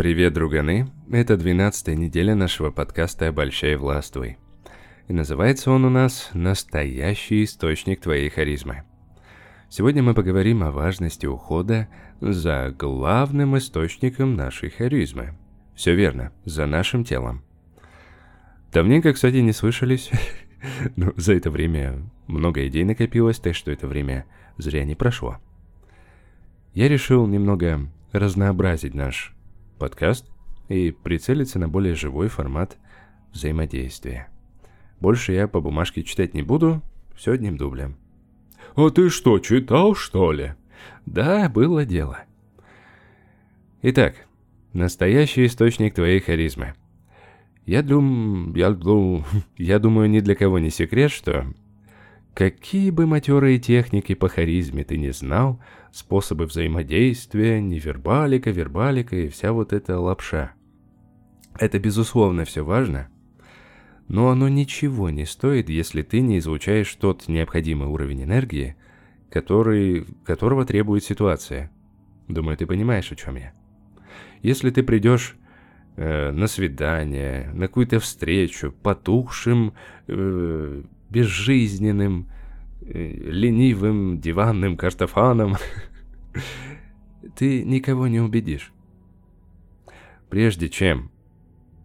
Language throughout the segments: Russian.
Привет, друганы! Это 12 неделя нашего подкаста «Обольщай властвуй». И называется он у нас «Настоящий источник твоей харизмы». Сегодня мы поговорим о важности ухода за главным источником нашей харизмы. Все верно, за нашим телом. Давненько, кстати, не слышались. Но за это время много идей накопилось, так что это время зря не прошло. Я решил немного разнообразить наш подкаст и прицелиться на более живой формат взаимодействия. Больше я по бумажке читать не буду, все одним дублем. «А ты что, читал, что ли?» «Да, было дело». Итак, настоящий источник твоей харизмы. Я дум... я, дум... я думаю, ни для кого не секрет, что Какие бы матерые техники по харизме ты не знал, способы взаимодействия, невербалика, вербалика и вся вот эта лапша. Это безусловно все важно, но оно ничего не стоит, если ты не излучаешь тот необходимый уровень энергии, который, которого требует ситуация. Думаю, ты понимаешь, о чем я. Если ты придешь э, на свидание, на какую-то встречу, потухшим, э, безжизненным, э, ленивым диванным картофаном, ты никого не убедишь. Прежде чем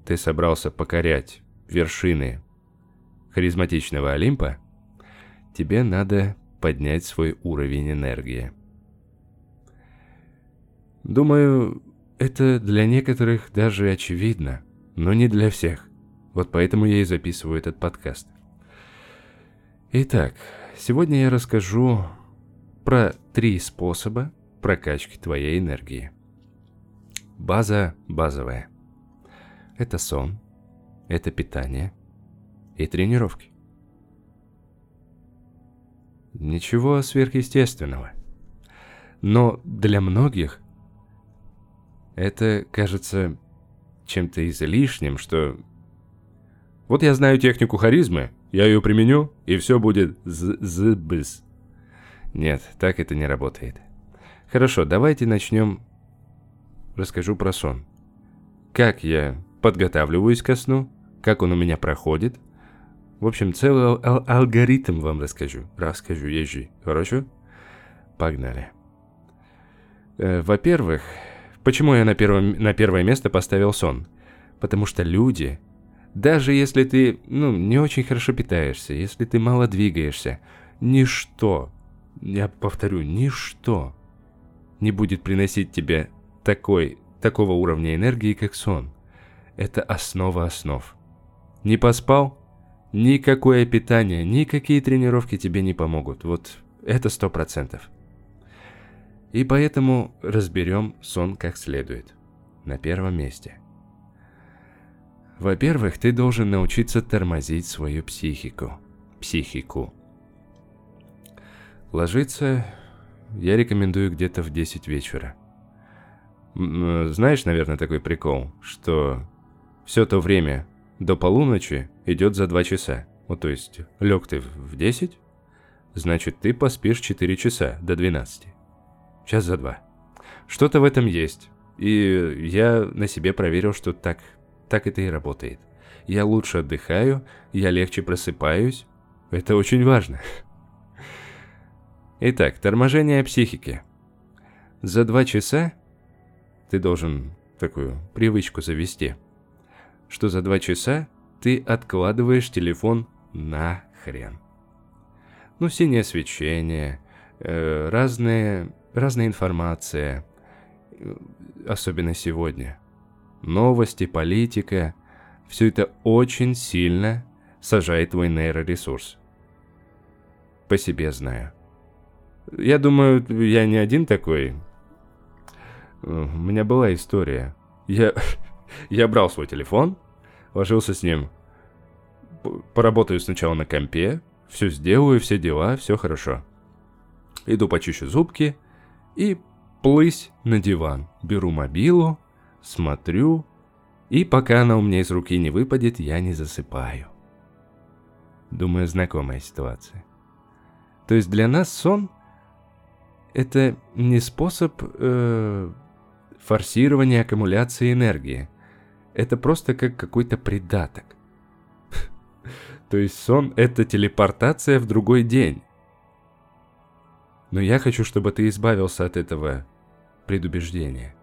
ты собрался покорять вершины харизматичного Олимпа, тебе надо поднять свой уровень энергии. Думаю, это для некоторых даже очевидно, но не для всех. Вот поэтому я и записываю этот подкаст. Итак, сегодня я расскажу про три способа прокачки твоей энергии. База базовая. Это сон, это питание и тренировки. Ничего сверхъестественного. Но для многих это кажется чем-то излишним, что... Вот я знаю технику харизмы, я ее применю, и все будет з-з-быс. Нет, так это не работает. Хорошо, давайте начнем. Расскажу про сон. Как я подготавливаюсь ко сну, как он у меня проходит. В общем, целый ал- ал- алгоритм вам расскажу. Расскажу, езжи. Хорошо? Погнали. Э, во-первых, почему я на, первом, на первое место поставил сон? Потому что люди даже если ты, ну, не очень хорошо питаешься, если ты мало двигаешься, ничто, я повторю, ничто не будет приносить тебе такой, такого уровня энергии, как сон. Это основа основ. Не поспал? Никакое питание, никакие тренировки тебе не помогут. Вот это сто процентов. И поэтому разберем сон как следует. На первом месте – во-первых, ты должен научиться тормозить свою психику. Психику. Ложиться я рекомендую где-то в 10 вечера. Э, знаешь, наверное, такой прикол, что все то время до полуночи идет за 2 часа. Вот то есть, лег ты в 10, значит ты поспишь 4 часа до 12. Час за 2. Что-то в этом есть. И я на себе проверил, что так так это и работает. Я лучше отдыхаю, я легче просыпаюсь. Это очень важно. Итак, торможение психики. За два часа ты должен такую привычку завести, что за два часа ты откладываешь телефон на хрен. Ну, синее свечение, э, разные, разная информация, э, особенно сегодня – новости, политика – все это очень сильно сажает твой нейроресурс. По себе знаю. Я думаю, я не один такой. У меня была история. Я, я брал свой телефон, ложился с ним, поработаю сначала на компе, все сделаю, все дела, все хорошо. Иду почищу зубки и плысь на диван. Беру мобилу, смотрю, и пока она у меня из руки не выпадет, я не засыпаю. Думаю, знакомая ситуация. То есть для нас сон это не способ э, форсирование аккумуляции энергии. Это просто как какой-то придаток. То есть сон — это телепортация в другой день. Но я хочу, чтобы ты избавился от этого предубеждения.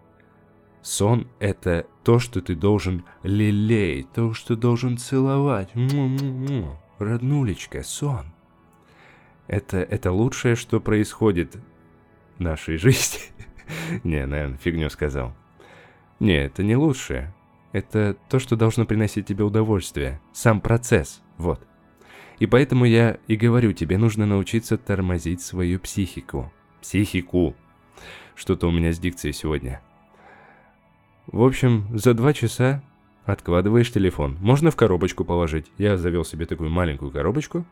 Сон — это то, что ты должен лелеять, то, что должен целовать. Му-му-му. Роднулечка, сон. Это, это лучшее, что происходит нашей жизни. не, наверное, фигню сказал. Не, это не лучшее. Это то, что должно приносить тебе удовольствие. Сам процесс. Вот. И поэтому я и говорю, тебе нужно научиться тормозить свою психику. Психику. Что-то у меня с дикцией сегодня. В общем, за два часа откладываешь телефон. Можно в коробочку положить. Я завел себе такую маленькую коробочку.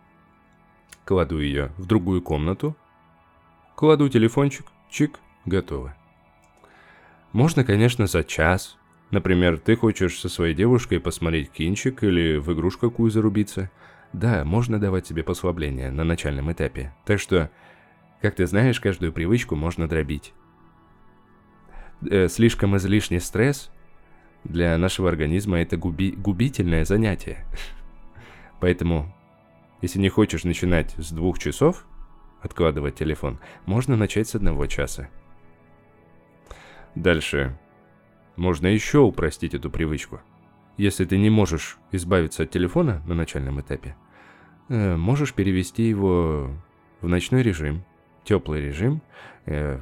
Кладу ее в другую комнату. Кладу телефончик. Чик. Готово. Можно, конечно, за час. Например, ты хочешь со своей девушкой посмотреть кинчик или в игрушку какую зарубиться. Да, можно давать себе послабление на начальном этапе. Так что, как ты знаешь, каждую привычку можно дробить. Э, слишком излишний стресс для нашего организма это губи губительное занятие. Поэтому, если не хочешь начинать с двух часов откладывать телефон, можно начать с одного часа. Дальше. Можно еще упростить эту привычку. Если ты не можешь избавиться от телефона на начальном этапе, э, можешь перевести его в ночной режим, теплый режим, э,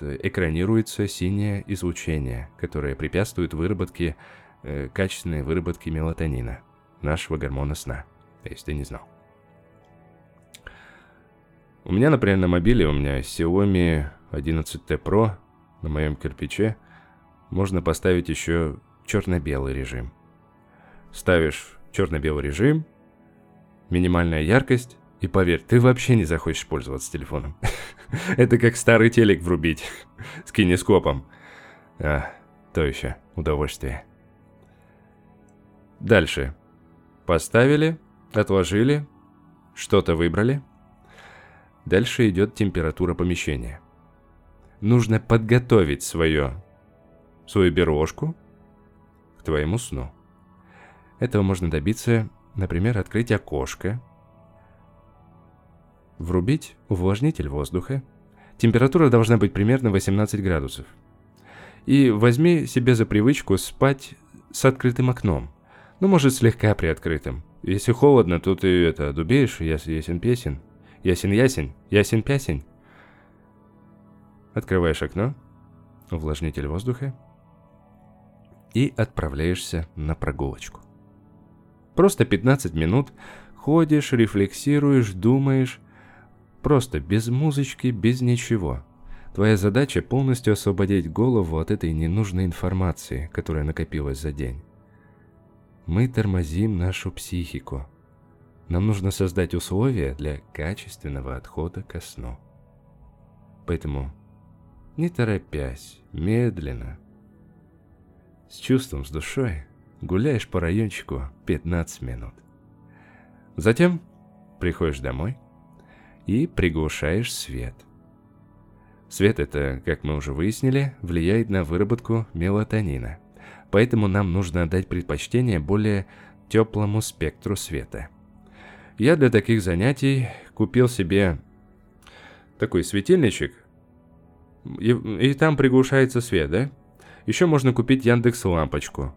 экранируется синее излучение, которое препятствует выработке, э, качественной выработке мелатонина, нашего гормона сна, если ты не знал. У меня, например, на мобиле, у меня Xiaomi 11T Pro на моем кирпиче, можно поставить еще черно-белый режим. Ставишь черно-белый режим, минимальная яркость, и поверь, ты вообще не захочешь пользоваться телефоном. Это как старый телек врубить с кинескопом. А, то еще удовольствие. Дальше. Поставили, отложили, что-то выбрали. Дальше идет температура помещения нужно подготовить свое, свою бережку к твоему сну. Этого можно добиться, например, открыть окошко, врубить увлажнитель воздуха. Температура должна быть примерно 18 градусов. И возьми себе за привычку спать с открытым окном. Ну, может, слегка приоткрытым. Если холодно, то ты это дубеешь, ясен песен. Ясен-ясень, ясен-пясень. Открываешь окно, увлажнитель воздуха и отправляешься на прогулочку. Просто 15 минут ходишь, рефлексируешь, думаешь, просто без музычки, без ничего. Твоя задача полностью освободить голову от этой ненужной информации, которая накопилась за день. Мы тормозим нашу психику. Нам нужно создать условия для качественного отхода ко сну. Поэтому не торопясь, медленно. С чувством, с душой гуляешь по райончику 15 минут. Затем приходишь домой и приглушаешь свет. Свет это, как мы уже выяснили, влияет на выработку мелатонина. Поэтому нам нужно отдать предпочтение более теплому спектру света. Я для таких занятий купил себе такой светильничек и, и там приглушается свет, да? Еще можно купить Яндекс лампочку.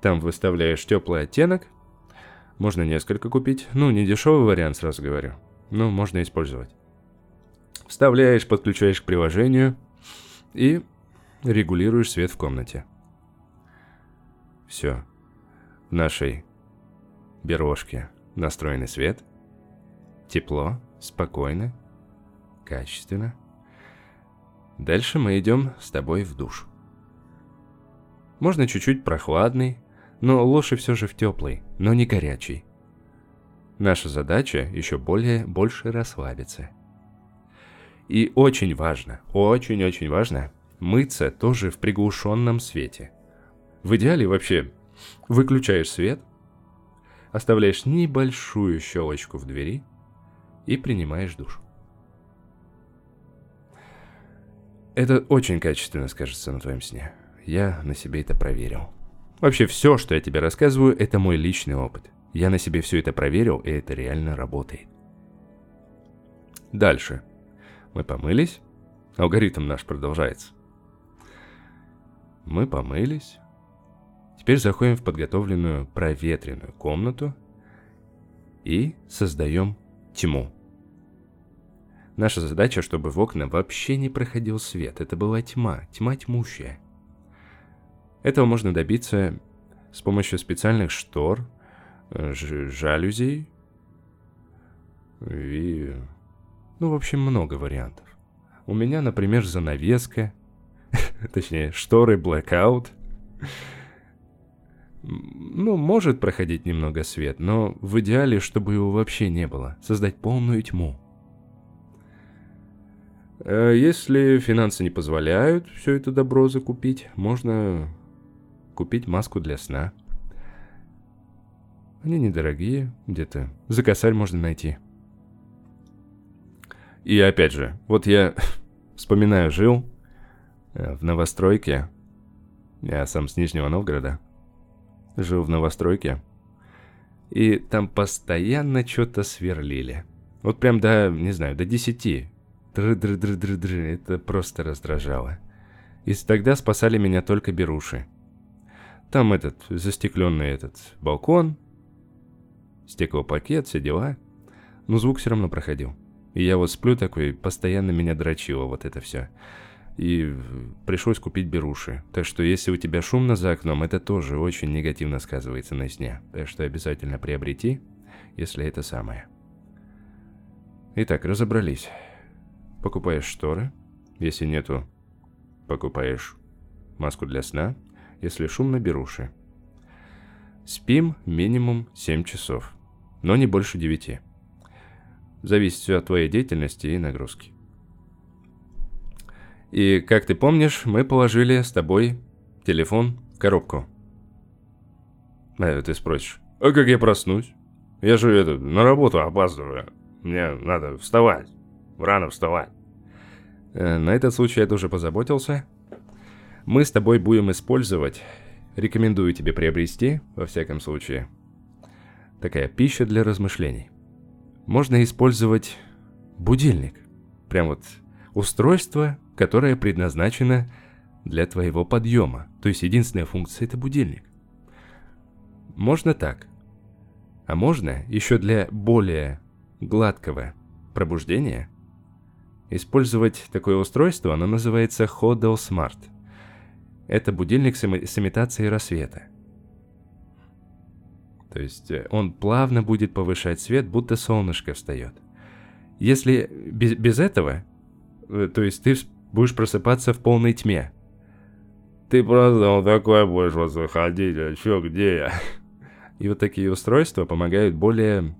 Там выставляешь теплый оттенок. Можно несколько купить. Ну, не дешевый вариант, сразу говорю. Но можно использовать. Вставляешь, подключаешь к приложению и регулируешь свет в комнате. Все. В нашей бережке настроенный свет. Тепло, спокойно, качественно. Дальше мы идем с тобой в душ. Можно чуть-чуть прохладный, но лучше все же в теплый, но не горячий. Наша задача еще более больше расслабиться. И очень важно, очень-очень важно, мыться тоже в приглушенном свете. В идеале вообще выключаешь свет, оставляешь небольшую щелочку в двери и принимаешь душ. Это очень качественно скажется на твоем сне. я на себе это проверил. Вообще все, что я тебе рассказываю, это мой личный опыт. Я на себе все это проверил, и это реально работает. Дальше. Мы помылись. Алгоритм наш продолжается. Мы помылись. Теперь заходим в подготовленную проветренную комнату и создаем тьму. Наша задача, чтобы в окна вообще не проходил свет. Это была тьма, тьма тьмущая. Этого можно добиться с помощью специальных штор, э, жалюзей и... Ну, в общем, много вариантов. У меня, например, занавеска, точнее, шторы blackout. Ну, может проходить немного свет, но в идеале, чтобы его вообще не было. Создать полную тьму. Э, если финансы не позволяют все это добро закупить, можно купить маску для сна. Они недорогие, где-то за косарь можно найти. И опять же, вот я вспоминаю, жил э, в новостройке. Я сам с Нижнего Новгорода. Жил в новостройке. И там постоянно что-то сверлили. Вот прям до, не знаю, до десяти. Дры-дры-дры-дры-дры. Это просто раздражало. И тогда спасали меня только беруши. Там этот, застекленный этот балкон, стеклопакет, все дела. Но звук все равно проходил. И я вот сплю такой, постоянно меня дрочило вот это все. И пришлось купить беруши. Так что если у тебя шумно за окном, это тоже очень негативно сказывается на сне. Так что обязательно приобрети, если это самое. Итак, разобрались. Покупаешь шторы. Если нету, покупаешь маску для сна. Если шумно, беруши. Спим минимум 7 часов, но не больше 9. Зависит все от твоей деятельности и нагрузки. И, как ты помнишь, мы положили с тобой телефон в коробку. А ты спросишь, а как я проснусь? Я же это, на работу опаздываю. Мне надо вставать. Рано вставать. Э, на этот случай я тоже позаботился. Мы с тобой будем использовать, рекомендую тебе приобрести, во всяком случае, такая пища для размышлений. Можно использовать будильник. Прям вот устройство, которое предназначено для твоего подъема. То есть единственная функция это будильник. Можно так. А можно еще для более гладкого пробуждения использовать такое устройство, оно называется Hodel Smart – это будильник с, с имитацией рассвета. То есть э, он плавно будет повышать свет, будто солнышко встает. Если без, без этого, э, то есть ты будешь просыпаться в полной тьме. Ты просто вот такой будешь вот заходить, а чё, где я? И вот такие устройства помогают более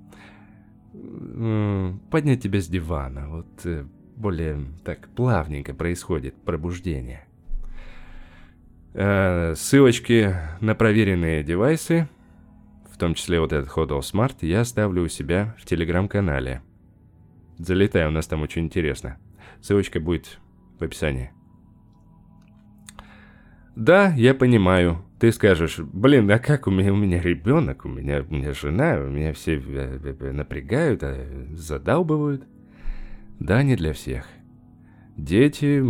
поднять тебя с дивана. Вот э, более так плавненько происходит пробуждение. Э, ссылочки на проверенные девайсы, в том числе вот этот Hodl Smart, я оставлю у себя в телеграм-канале. Залетай, у нас там очень интересно. Ссылочка будет в описании. Да, я понимаю. Ты скажешь, блин, а как у меня, у меня ребенок, у меня, у меня жена, у меня все э, э, напрягают, а задалбывают. Да, не для всех. Дети,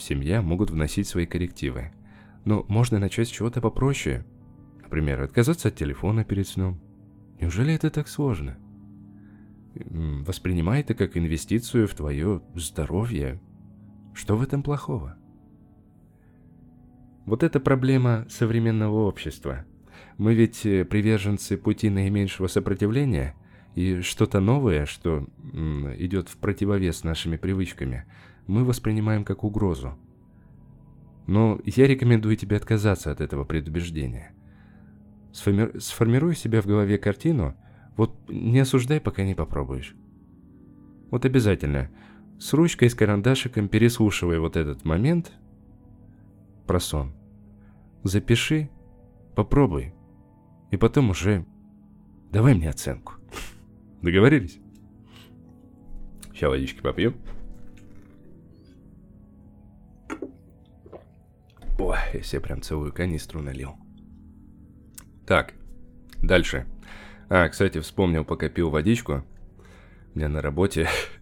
семья могут вносить свои коррективы. Но можно начать с чего-то попроще. Например, отказаться от телефона перед сном. Неужели это так сложно? Воспринимай это как инвестицию в твое здоровье. Что в этом плохого? Вот это проблема современного общества. Мы ведь э, приверженцы пути наименьшего сопротивления, и что-то новое, что идет в противовес нашими привычками, мы воспринимаем как угрозу. Но я рекомендую тебе отказаться от этого предубеждения. Сформи... Сформируй себе в голове картину, вот не осуждай, пока не попробуешь. Вот обязательно, с ручкой, с карандашиком переслушивай вот этот момент про сон. Запиши, попробуй, и потом уже давай мне оценку. Договорились? Сейчас водички попью. Ой. я себе прям целую канистру налил. Так, дальше. А, кстати, вспомнил, пока пил водичку. У меня на работе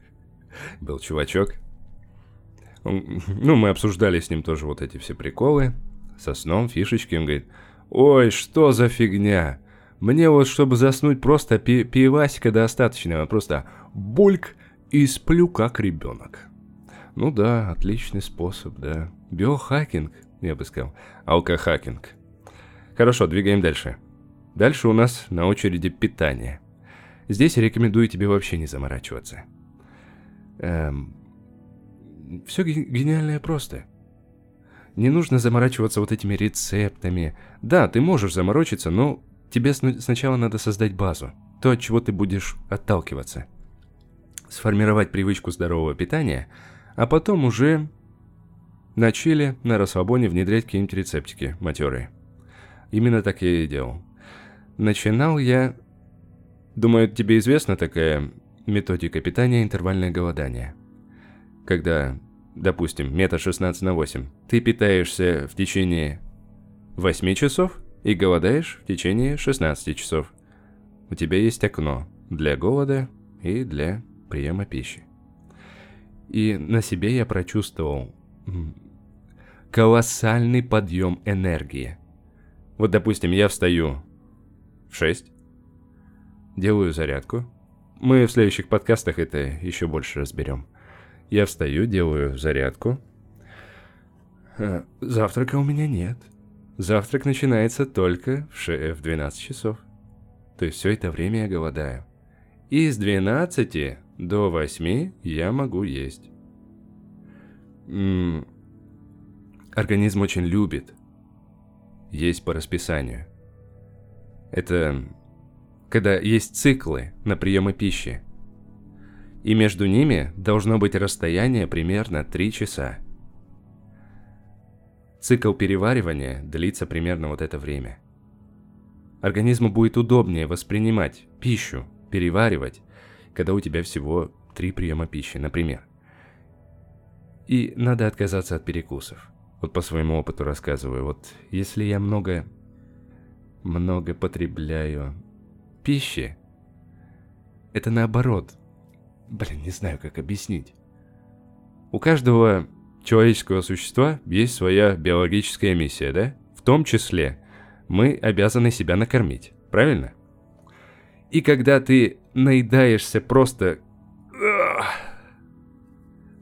был чувачок. Он, ну, мы обсуждали с ним тоже вот эти все приколы. Со сном, фишечки. Он говорит, ой, что за фигня? Мне вот, чтобы заснуть, просто пи пивасика достаточно. Просто бульк и сплю как ребенок. Ну да, отличный способ, да. Биохакинг, я бы сказал. Алкохакинг. Хорошо, двигаем дальше. Дальше у нас на очереди питание. Здесь рекомендую тебе вообще не заморачиваться. Эм, все гениальное просто. Не нужно заморачиваться вот этими рецептами. Да, ты можешь заморочиться, но тебе сначала надо создать базу. То, от чего ты будешь отталкиваться. Сформировать привычку здорового питания – а потом уже на чили, на расслабоне внедрять какие-нибудь рецептики матерые. Именно так я и делал. Начинал я... Думаю, тебе известна такая методика питания интервальное голодание. Когда, допустим, метод 16 на 8, ты питаешься в течение 8 часов и голодаешь в течение 16 часов. У тебя есть окно для голода и для приема пищи. И на себе я прочувствовал колоссальный подъем энергии. Вот, допустим, я встаю в 6, делаю зарядку. Мы в следующих подкастах это еще больше разберем. Я встаю, делаю зарядку. А, завтрака у меня нет. Завтрак начинается только в 12 часов. То есть все это время я голодаю. И с 12 до восьми я могу есть. М -м Организм очень любит есть по расписанию. Это когда есть циклы на приемы пищи. И между ними должно быть расстояние примерно 3 часа. Цикл переваривания длится примерно вот это время. Организму будет удобнее воспринимать пищу, переваривать, когда у тебя всего три приема пищи, например. И надо отказаться от перекусов. Вот по своему опыту рассказываю. Вот если я много, много потребляю пищи, это наоборот. Блин, не знаю, как объяснить. У каждого человеческого существа есть своя биологическая миссия, да? В том числе мы обязаны себя накормить, правильно? И когда ты наедаешься просто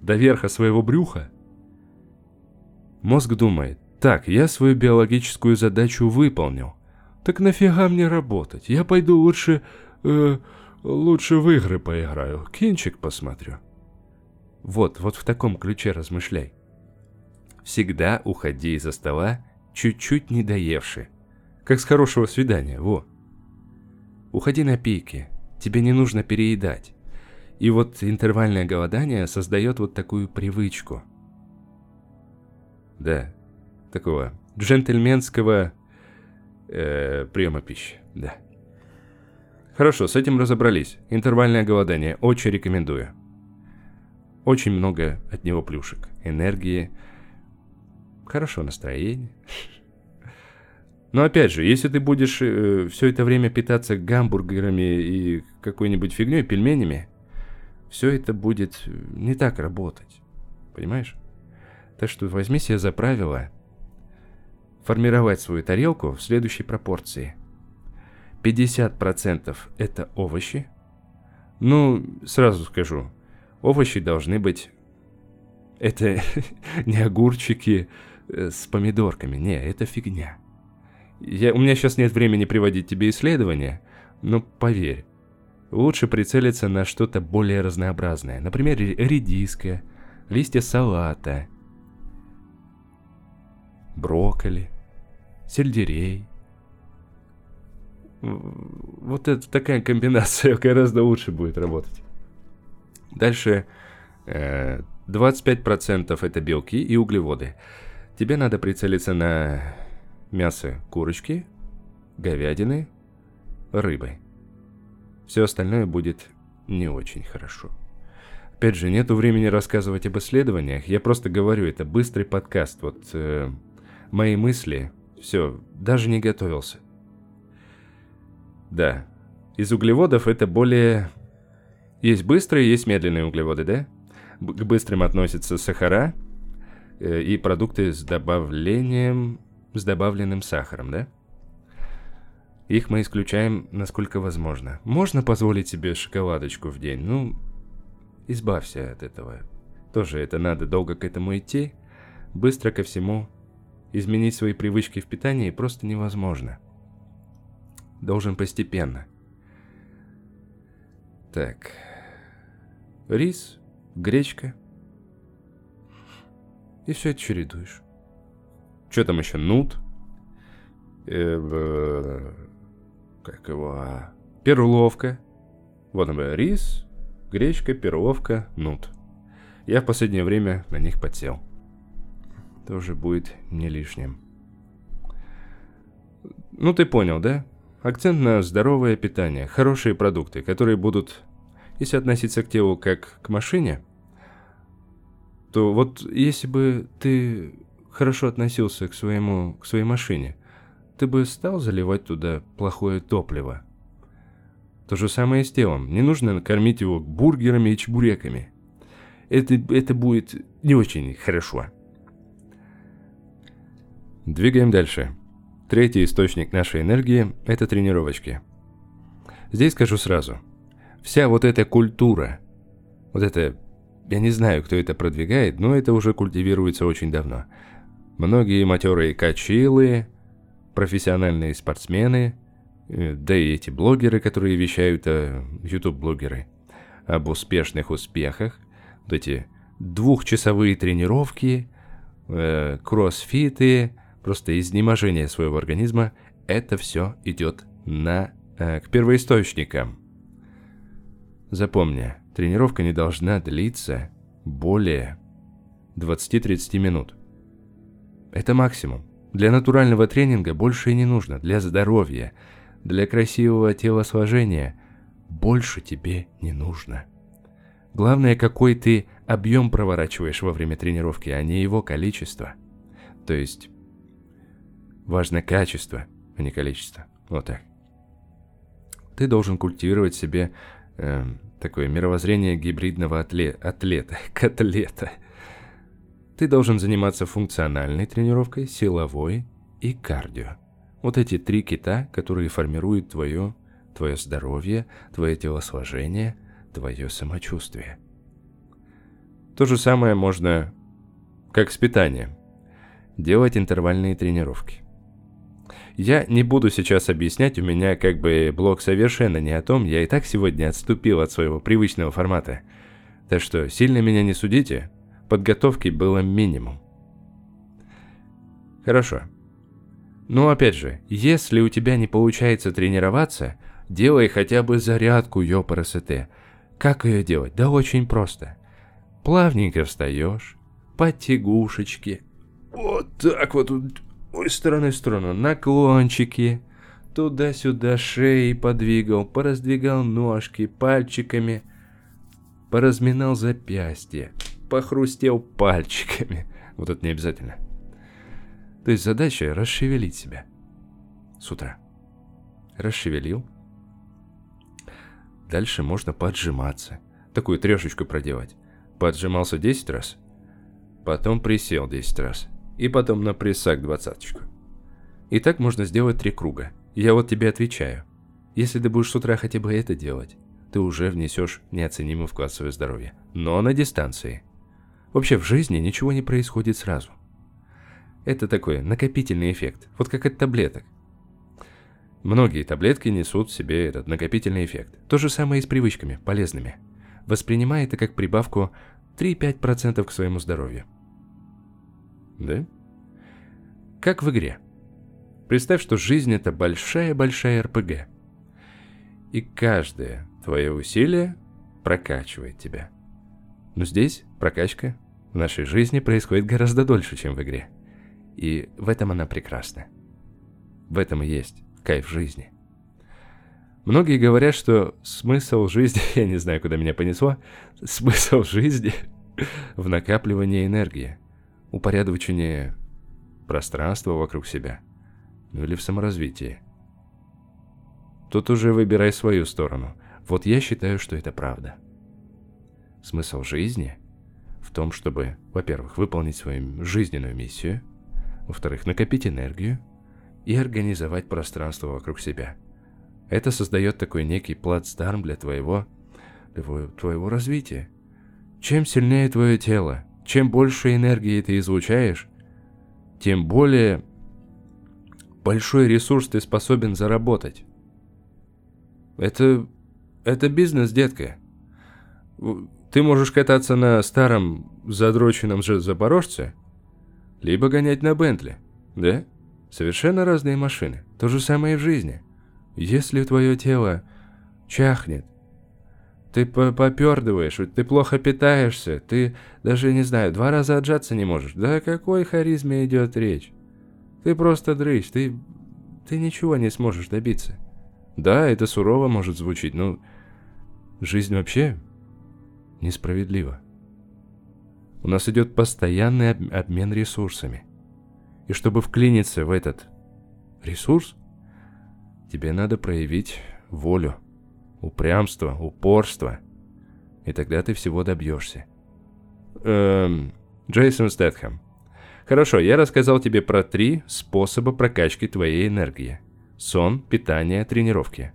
до верха своего брюха, мозг думает, так, я свою биологическую задачу выполнил. Так нафига мне работать? Я пойду лучше... Э, лучше в игры поиграю, кинчик посмотрю. Вот, вот в таком ключе размышляй. Всегда уходи из-за стола, чуть-чуть не доевши. Как с хорошего свидания, во. Уходи на пике, тебе не нужно переедать. И вот интервальное голодание создает вот такую привычку. Да, такого джентльменского э, приема пищи, да. Хорошо, с этим разобрались. Интервальное голодание очень рекомендую. Очень много от него плюшек. Энергии, хорошо настроение. Но опять же, если ты будешь э, все это время питаться гамбургерами и какой-нибудь фигней, пельменями, все это будет не так работать. Понимаешь? Так что возьми себе за правило формировать свою тарелку в следующей пропорции. 50% это овощи. Ну, сразу скажу, овощи должны быть... Это не огурчики э, с помидорками, не, это фигня. Я, у меня сейчас нет времени приводить тебе исследования, но поверь, лучше прицелиться на что-то более разнообразное. Например, редиска, листья салата, брокколи, сельдерей. Вот это такая комбинация гораздо лучше будет работать. Дальше 25% э, это белки и углеводы. Тебе надо прицелиться на мясо курочки, говядины, рыбы. Все остальное будет не очень хорошо. Опять же, нету времени рассказывать об исследованиях, я просто говорю, это быстрый подкаст. Вот э, мои мысли, все, даже не готовился. Да, из углеводов это более... Есть быстрые, есть медленные углеводы, да? К быстрым относятся сахара э, и продукты с добавлением, с добавленным сахаром, да? Их мы исключаем, насколько возможно. Можно позволить себе шоколадочку в день, ну, избавься от этого. Тоже это надо долго к этому идти, быстро ко всему. Изменить свои привычки в питании просто невозможно. Должен постепенно. Так. Рис, гречка. И все это чередуешь. Что там еще? Нут. Э, как его? А, перловка. Вот он, рис, гречка, перловка, нут. Я в последнее время на них подсел. Тоже будет не лишним. Ну ты понял, да? Акцент на здоровое питание, хорошие продукты, которые будут, если относиться к телу как к машине, то вот если бы ты хорошо относился к своему, к своей машине, ты бы стал заливать туда плохое топливо. То же самое с телом. Не нужно кормить его бургерами и чебуреками. Это, это будет не очень хорошо. Двигаем дальше. Третий источник нашей энергии – это тренировочки. Здесь скажу сразу. Вся вот эта культура, вот это, я не знаю, кто это продвигает, но это уже культивируется очень давно. Многие матерые качилы, профессиональные спортсмены, э, да и эти блогеры, которые вещают, YouTube-блогеры, об успешных успехах, вот эти двухчасовые тренировки, э, кроссфиты, просто изнеможение своего организма, это все идет на, э, к первоисточникам. Запомни, тренировка не должна длиться более 20-30 минут. Это максимум. Для натурального тренинга больше и не нужно, для здоровья, для красивого телосложения больше тебе не нужно. Главное, какой ты объем проворачиваешь во время тренировки, а не его количество. То есть, важно качество, а не количество. Вот так. Ты должен культивировать себе э, такое мировоззрение гибридного атле- атлета, котлета – ты должен заниматься функциональной тренировкой, силовой и кардио. Вот эти три кита, которые формируют твое, твое здоровье, твое телосложение, твое самочувствие. То же самое можно, как с питанием, делать интервальные тренировки. Я не буду сейчас объяснять, у меня как бы блок совершенно не о том, я и так сегодня отступил от своего привычного формата. Так что сильно меня не судите, Подготовки было минимум. Хорошо. Но опять же, если у тебя не получается тренироваться, делай хотя бы зарядку ёпарасете. Как ее делать? Да очень просто. Плавненько встаешь, подтягушечки, вот так вот, ой, стороны в сторону, наклончики, туда-сюда шеи подвигал, пораздвигал ножки пальчиками, поразминал запястье, похрустел пальчиками. Вот это не обязательно. То есть задача расшевелить себя с утра. Расшевелил. Дальше можно поджиматься. Такую трешечку проделать. Поджимался 10 раз, потом присел 10 раз, и потом на прессак двадцаточку. И так можно сделать три круга. Я вот тебе отвечаю. Если ты будешь с утра хотя бы это делать, ты уже внесешь неоценимый вклад в свое здоровье. Но на дистанции – Вообще в жизни ничего не происходит сразу. Это такой накопительный эффект, вот как от таблеток. Многие таблетки несут в себе этот накопительный эффект. То же самое и с привычками, полезными. Воспринимай это как прибавку 3-5% к своему здоровью. Да? Как в игре. Представь, что жизнь это большая-большая РПГ. И каждое твое усилие прокачивает тебя. Но здесь прокачка в нашей жизни происходит гораздо дольше, чем в игре. И в этом она прекрасна. В этом и есть кайф жизни. Многие говорят, что смысл жизни, я не знаю, куда меня понесло, смысл жизни в накапливании энергии, упорядочении пространство вокруг себя, ну или в саморазвитии. Тут уже выбирай свою сторону. Вот я считаю, что это правда. Смысл жизни в том, чтобы, во-первых, выполнить свою жизненную миссию, во-вторых, накопить энергию и организовать пространство вокруг себя. Это создает такой некий плацдарм для твоего, для твоего развития. Чем сильнее твое тело, чем больше энергии ты излучаешь, тем более большой ресурс ты способен заработать. Это, это бизнес, детка. Ты можешь кататься на старом задроченном же Запорожце, либо гонять на Бентли, да? Совершенно разные машины. То же самое и в жизни. Если твое тело чахнет, ты попердываешь, ты плохо питаешься, ты даже, не знаю, два раза отжаться не можешь. Да о какой харизме идет речь? Ты просто дрыщ, ты, ты ничего не сможешь добиться. Да, это сурово может звучить, но жизнь вообще несправедлива. У нас идет постоянный обмен ресурсами. И чтобы вклиниться в этот ресурс, тебе надо проявить волю, упрямство, упорство. И тогда ты всего добьешься. Эм, Джейсон Стэтхэм. Хорошо, я рассказал тебе про три способа прокачки твоей энергии. Сон, питание, тренировки.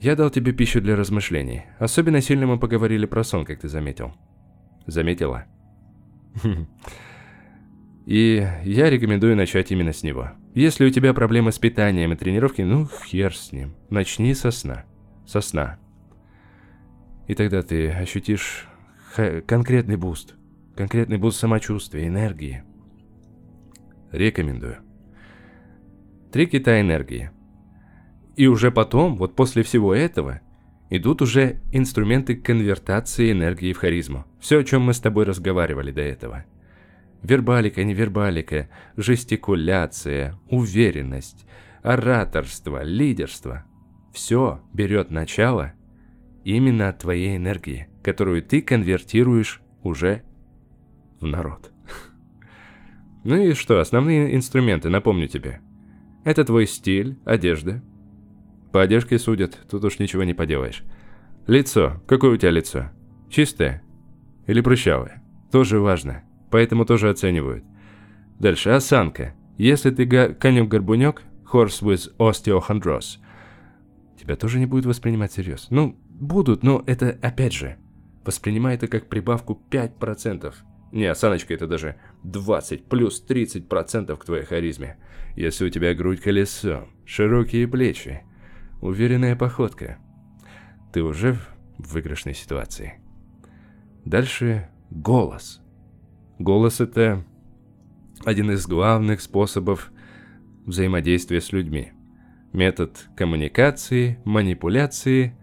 Я дал тебе пищу для размышлений. Особенно сильно мы поговорили про сон, как ты заметил. Заметила? И я рекомендую начать именно с него. Если у тебя проблемы с питанием и тренировкой, ну хер с ним. Начни со сна. Со сна. И тогда ты ощутишь конкретный boost. Конкретный boost самочувствия, энергии. Рекомендую. Три кита энергии. И уже потом, вот после всего этого, идут уже инструменты конвертации энергии в харизму. Все, о чем мы с тобой разговаривали до этого. Вербалика, невербалика, жестикуляция, уверенность, ораторство, лидерство. Все берет начало именно от твоей энергии, которую ты конвертируешь уже в народ. Ну и что, основные инструменты, напомню тебе. Это твой стиль, одежда. По одежке судят, тут уж ничего не поделаешь. Лицо. Какое у тебя лицо? Чистое? Или прыщавое? Тоже важно. Поэтому тоже оценивают. Дальше. Осанка. Если ты конюк-горбунек, horse with osteochondrosis, тебя тоже не будут воспринимать всерьез. Ну, будут, но это, опять же, воспринимай это как прибавку 5%. Не, осаночка это даже 20 плюс 30% к твоей харизме. Если у тебя грудь колесо, широкие плечи, уверенная походка, ты уже в выигрышной ситуации. Дальше голос. Голос это один из главных способов взаимодействия с людьми. Метод коммуникации, манипуляции.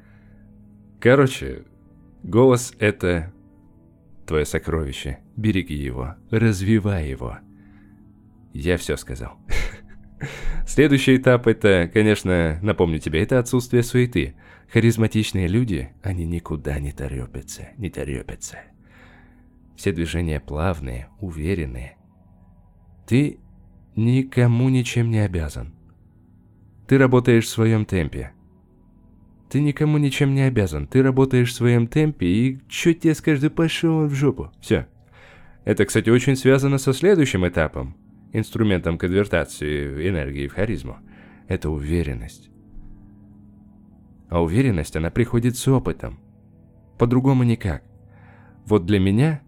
Короче, голос это твое сокровище. Береги его, развивай его. Я все сказал. Следующий этап это, конечно, напомню тебе, это отсутствие суеты. Харизматичные люди, они никуда не торопятся, не торопятся. Все движения плавные, уверенные. Ты никому ничем не обязан. Ты работаешь в своем темпе. Ты никому ничем не обязан. Ты работаешь в своем темпе, и что тебе скажешь, пошел в жопу. Все. Это, кстати, очень связано со следующим этапом инструментом конвертации энергии в харизму. Это уверенность. А уверенность, она приходит с опытом. По-другому никак. Вот для меня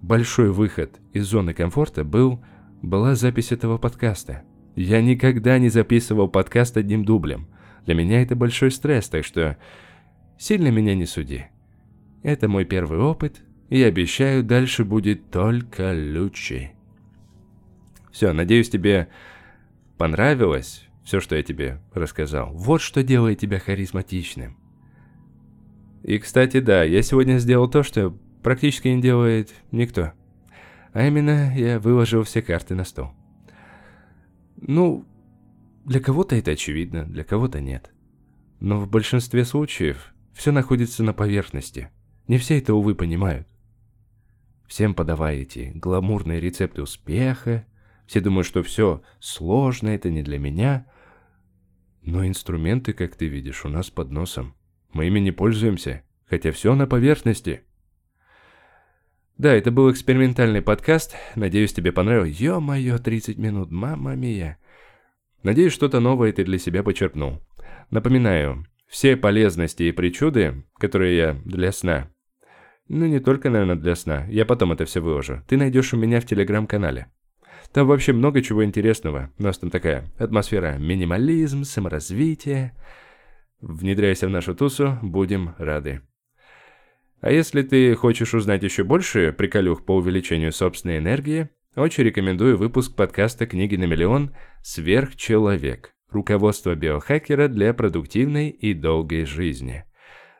большой выход из зоны комфорта был, была запись этого подкаста. Я никогда не записывал подкаст одним дублем. Для меня это большой стресс, так что сильно меня не суди. Это мой первый опыт, и обещаю, дальше будет только лучше. Все, надеюсь, тебе понравилось все, что я тебе рассказал. Вот что делает тебя харизматичным. И, кстати, да, я сегодня сделал то, что практически не делает никто. А именно, я выложил все карты на стол. Ну, для кого-то это очевидно, для кого-то нет. Но в большинстве случаев все находится на поверхности. Не все это, увы, понимают. Всем подавая эти гламурные рецепты успеха, Все думают, что все сложно, это не для меня. Но инструменты, как ты видишь, у нас под носом. Мы ими не пользуемся, хотя все на поверхности. Да, это был экспериментальный подкаст. Надеюсь, тебе понравилось. Ё-моё, 30 минут, мама мия. Надеюсь, что-то новое ты для себя почерпнул. Напоминаю, все полезности и причуды, которые я для сна, ну не только, наверное, для сна, я потом это все выложу, ты найдешь у меня в телеграм-канале. Там вообще много чего интересного. У нас там такая атмосфера минимализм, саморазвитие. Внедряйся в нашу тусу, будем рады. А если ты хочешь узнать еще больше приколюх по увеличению собственной энергии, очень рекомендую выпуск подкаста «Книги на миллион. Сверхчеловек. Руководство биохакера для продуктивной и долгой жизни».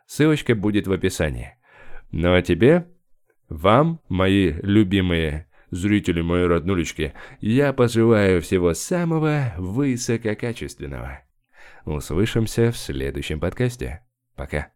Ссылочка будет в описании. Ну а тебе, вам, мои любимые зрители, мои роднулечки, я пожелаю всего самого высококачественного. Услышимся в следующем подкасте. Пока.